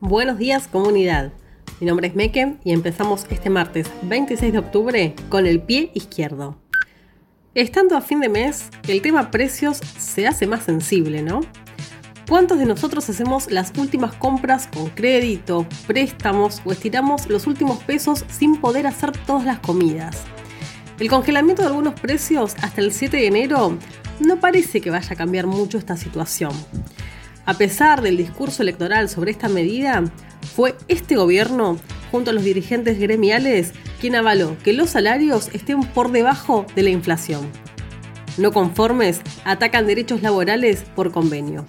Buenos días comunidad. Mi nombre es Meke y empezamos este martes 26 de octubre con el pie izquierdo. Estando a fin de mes, el tema precios se hace más sensible, ¿no? ¿Cuántos de nosotros hacemos las últimas compras con crédito, préstamos o estiramos los últimos pesos sin poder hacer todas las comidas? El congelamiento de algunos precios hasta el 7 de enero no parece que vaya a cambiar mucho esta situación. A pesar del discurso electoral sobre esta medida, fue este gobierno, junto a los dirigentes gremiales, quien avaló que los salarios estén por debajo de la inflación. No conformes, atacan derechos laborales por convenio.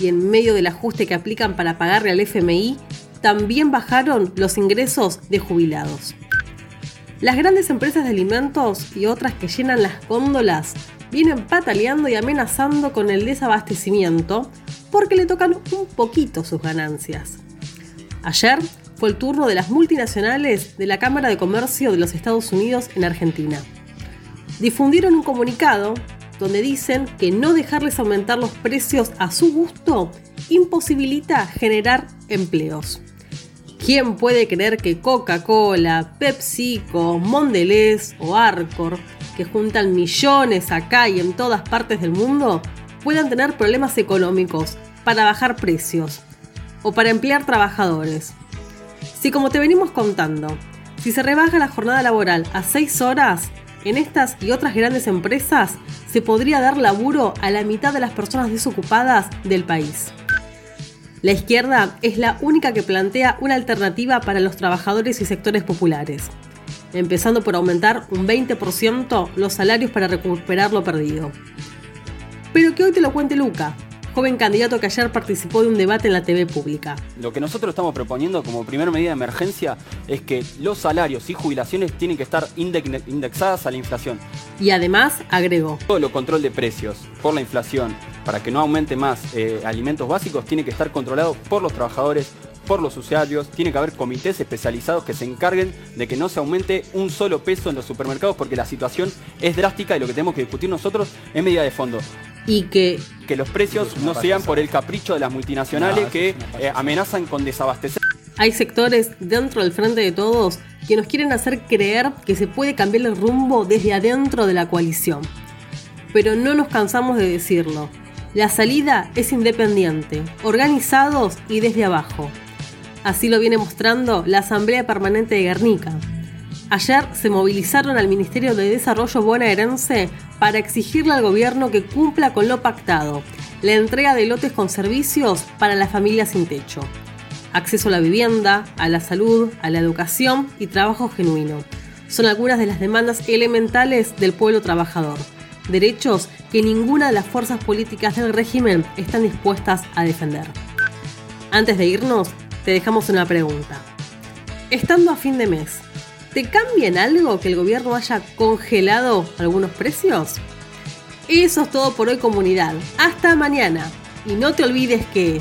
Y en medio del ajuste que aplican para pagarle al FMI, también bajaron los ingresos de jubilados. Las grandes empresas de alimentos y otras que llenan las góndolas vienen pataleando y amenazando con el desabastecimiento porque le tocan un poquito sus ganancias. Ayer fue el turno de las multinacionales de la Cámara de Comercio de los Estados Unidos en Argentina. Difundieron un comunicado donde dicen que no dejarles aumentar los precios a su gusto imposibilita generar empleos. ¿Quién puede creer que Coca-Cola, PepsiCo, Mondelez o Arcor, que juntan millones acá y en todas partes del mundo, puedan tener problemas económicos para bajar precios o para emplear trabajadores. Si como te venimos contando, si se rebaja la jornada laboral a 6 horas, en estas y otras grandes empresas se podría dar laburo a la mitad de las personas desocupadas del país. La izquierda es la única que plantea una alternativa para los trabajadores y sectores populares, empezando por aumentar un 20% los salarios para recuperar lo perdido. Pero que hoy te lo cuente Luca, joven candidato que ayer participó de un debate en la TV pública. Lo que nosotros estamos proponiendo como primera medida de emergencia es que los salarios y jubilaciones tienen que estar indexadas a la inflación. Y además agregó. Todo lo control de precios por la inflación, para que no aumente más eh, alimentos básicos, tiene que estar controlado por los trabajadores, por los usuarios, tiene que haber comités especializados que se encarguen de que no se aumente un solo peso en los supermercados porque la situación es drástica y lo que tenemos que discutir nosotros es medida de fondo y que, que los precios no sean por el capricho de las multinacionales que eh, amenazan con desabastecer. Hay sectores dentro del frente de todos que nos quieren hacer creer que se puede cambiar el rumbo desde adentro de la coalición. Pero no nos cansamos de decirlo. La salida es independiente, organizados y desde abajo. Así lo viene mostrando la Asamblea Permanente de Guernica. Ayer se movilizaron al Ministerio de Desarrollo bonaerense para exigirle al gobierno que cumpla con lo pactado, la entrega de lotes con servicios para las familias sin techo, acceso a la vivienda, a la salud, a la educación y trabajo genuino. Son algunas de las demandas elementales del pueblo trabajador, derechos que ninguna de las fuerzas políticas del régimen están dispuestas a defender. Antes de irnos, te dejamos una pregunta. Estando a fin de mes, ¿Te cambian algo que el gobierno haya congelado algunos precios? Eso es todo por hoy comunidad. Hasta mañana. Y no te olvides que...